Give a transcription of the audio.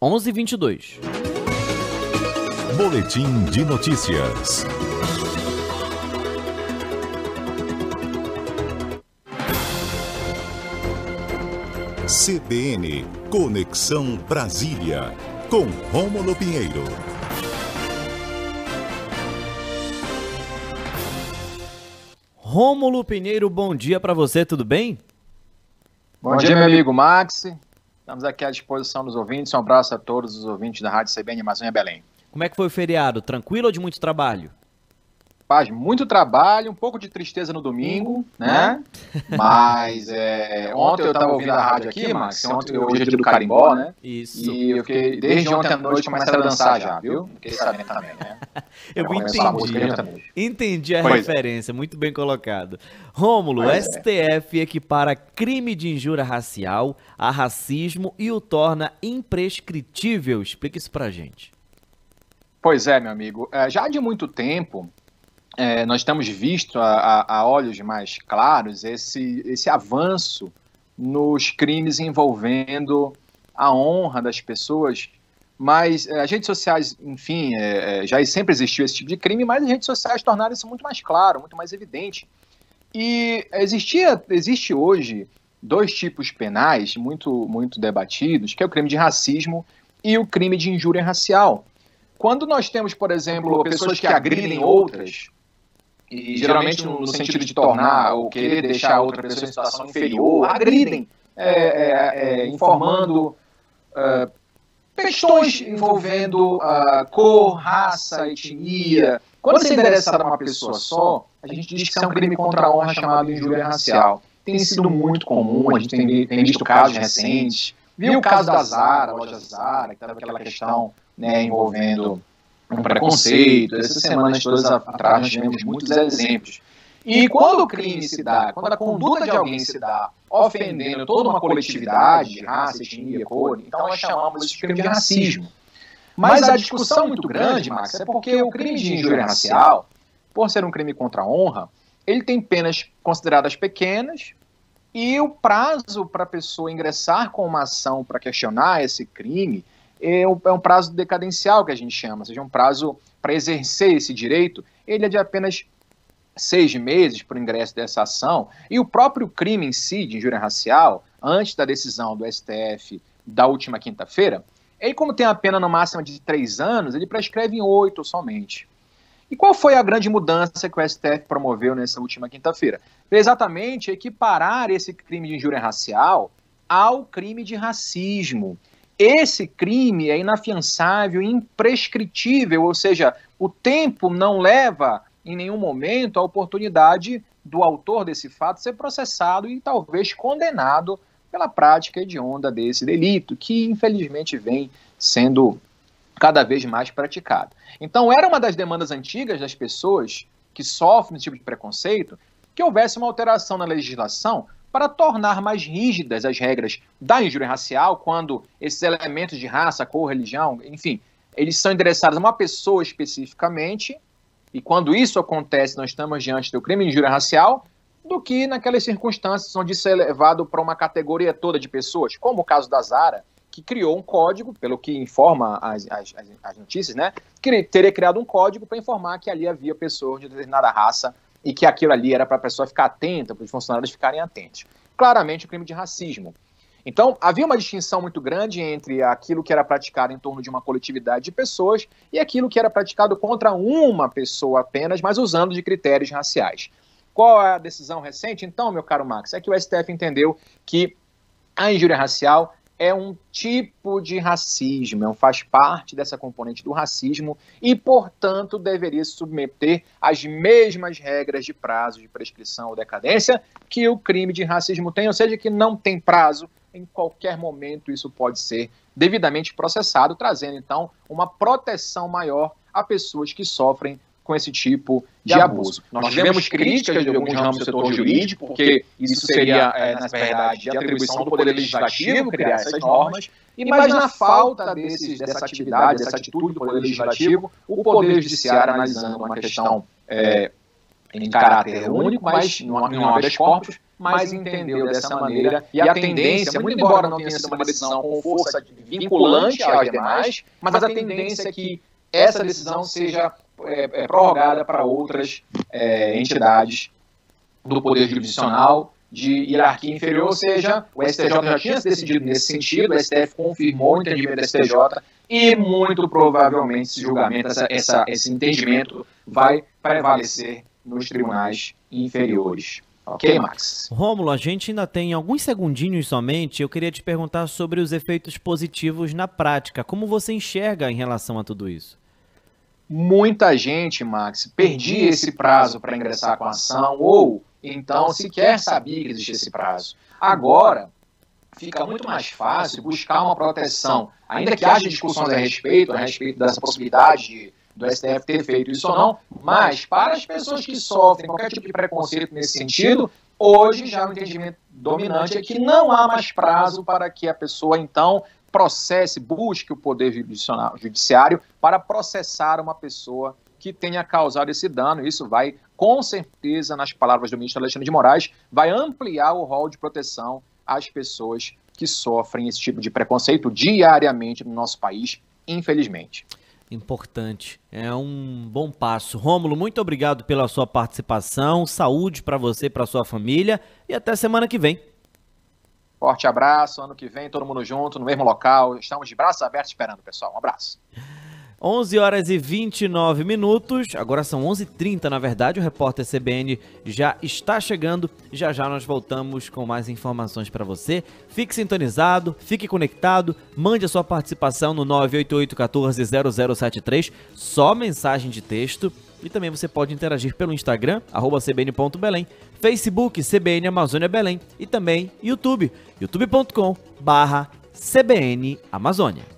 11:22. Boletim de notícias. CBN Conexão Brasília com Rômulo Pinheiro. Rômulo Pinheiro, bom dia para você, tudo bem? Bom dia, meu amigo Max. Estamos aqui à disposição dos ouvintes. Um abraço a todos os ouvintes da Rádio CBN Amazônia Belém. Como é que foi o feriado? Tranquilo ou de muito trabalho? Paz, muito trabalho, um pouco de tristeza no domingo, né? Mas é, ontem eu estava ouvindo a rádio aqui, Max. Ontem, hoje é dia do carimbó, né? Isso. E eu fiquei, desde ontem à noite, começaram a dançar já, viu? Fiquei sabendo também, né? eu entendi. Entendi a Pois é. referência, muito bem colocado. Rômulo, Pois STF equipara crime de injúria racial a racismo e o torna imprescritível. Explica isso pra gente. Pois é, meu amigo. É, já de muito tempo, é, nós temos visto a, a- a olhos mais claros esse, esse avanço nos crimes envolvendo a honra das pessoas. Mas é, as redes sociais, enfim, é, é, já sempre existiu esse tipo de crime, mas as redes sociais tornaram isso muito mais claro, muito mais evidente. E existia, existe hoje dois tipos penais muito, muito debatidos, que é o crime de racismo e o crime de injúria racial. Quando nós temos, por exemplo, pessoas que agridem outras, e geralmente no, sentido de tornar ou querer deixar a outra pessoa em situação inferior, agridem, é, é, é, informando é, questões envolvendo ah, cor, raça, etnia. Quando você é a uma pessoa só, a gente diz que é um crime contra a honra chamado injúria racial. Tem sido muito comum, a gente tem, tem visto casos recentes. Viu o caso da Zara, a loja Zara, que estava aquela questão né, envolvendo um preconceito. Essas semanas todas atrás nós tivemos muitos exemplos. E quando o crime se dá, quando a conduta de alguém se dá ofendendo toda uma coletividade, de raça, etnia, cor, então nós chamamos isso de crime de racismo. Mas a discussão muito grande, Max, é porque o crime de injúria racial, por ser um crime contra a honra, ele tem penas consideradas pequenas e o prazo para a pessoa ingressar com uma ação para questionar esse crime é um, é um prazo decadencial que a gente chama, ou seja, um prazo para exercer esse direito, ele é de apenas seis meses para o ingresso dessa ação, e o próprio crime em si, de injúria racial, antes da decisão do STF da última quinta-feira, ele, como tem a pena no máximo de três anos, ele prescreve em oito somente. E qual foi a grande mudança que o STF promoveu nessa última quinta-feira? Exatamente equiparar esse crime de injúria racial ao crime de racismo. Esse crime é inafiançável, imprescritível, ou seja, o tempo não leva em nenhum momento a oportunidade do autor desse fato ser processado e talvez condenado pela prática hedionda desse delito, que infelizmente vem sendo cada vez mais praticado. Então, era uma das demandas antigas das pessoas que sofrem esse tipo de preconceito que houvesse uma alteração na legislação para tornar mais rígidas as regras da injúria racial, quando esses elementos de raça, cor, religião, enfim, eles são endereçados a uma pessoa especificamente, e quando isso acontece, nós estamos diante do crime de injúria racial, do que naquelas circunstâncias onde isso é levado para uma categoria toda de pessoas, como o caso da Zara, que criou um código, pelo que informa as, as, as- as notícias, né? Que teria criado um código para informar que ali havia pessoas de determinada raça e que aquilo ali era para a pessoa ficar atenta, para os funcionários ficarem atentos. Claramente o crime de racismo. Então, havia uma distinção muito grande entre aquilo que era praticado em torno de uma coletividade de pessoas e aquilo que era praticado contra uma pessoa apenas, mas usando de critérios raciais. Qual é a decisão recente? Então, meu caro Max, é que o STF entendeu que a injúria racial é um tipo de racismo, é um, faz parte dessa componente do racismo e, portanto, deveria se submeter às mesmas regras de prazo de prescrição ou decadência que o crime de racismo tem, ou seja, que não tem prazo, em qualquer momento isso pode ser devidamente processado, trazendo então uma proteção maior a pessoas que sofrem com esse tipo de, De abuso. abuso. Nós tivemos críticas de alguns ramos do setor jurídico, porque isso seria, é, na verdade, de atribuição do Poder Legislativo criar essas normas, e mas na falta desses, dessa atividade, dessa atitude do Poder Legislativo, o Poder Judiciário analisando uma questão é, em caráter único, mas em habeas corpus, mas entendeu dessa maneira. E a tendência, muito embora não tenha sido uma decisão com força vinculante aos demais, mas a tendência é que essa decisão seja é, é, prorrogada para outras é, entidades do Poder Jurisdicional de hierarquia inferior, ou seja, o STJ já tinha decidido nesse sentido, o STF confirmou o entendimento do STJ e muito provavelmente esse julgamento, essa, essa, esse entendimento vai prevalecer nos tribunais inferiores. Ok, Max? Rômulo, a gente ainda tem alguns segundinhos somente. Eu queria te perguntar sobre os efeitos positivos na prática. Como você enxerga em relação a tudo isso? Muita gente, Max, perdia esse prazo para ingressar com a ação ou então sequer sabia que existia esse prazo. Agora, fica muito mais fácil buscar uma proteção, ainda que haja discussões a respeito, a respeito dessa possibilidade de, do STF ter feito isso ou não, mas para as pessoas que sofrem qualquer tipo de preconceito nesse sentido, hoje já o entendimento dominante é que não há mais prazo para que a pessoa então processe, busque o poder judiciário para processar uma pessoa que tenha causado esse dano. Isso vai, com certeza, nas palavras do ministro Alexandre de Moraes, vai ampliar o rol de proteção às pessoas que sofrem esse tipo de preconceito diariamente no nosso país, infelizmente. Importante. É um bom passo. Rômulo, muito obrigado pela sua participação. Saúde para você, para sua família e até semana que vem. Forte abraço. Ano que vem, todo mundo junto, no mesmo local. Estamos de braços abertos esperando, pessoal. Um abraço. 11 horas e 29 minutos, agora são 11h30 na verdade, o repórter CBN já está chegando, já já nós voltamos com mais informações para você. Fique sintonizado, fique conectado, mande a sua participação no 988-14-0073, só mensagem de texto, e também você pode interagir pelo Instagram, arroba cbn.belém, Facebook CBN Amazônia Belém e também YouTube, youtube.com barra CBN Amazônia.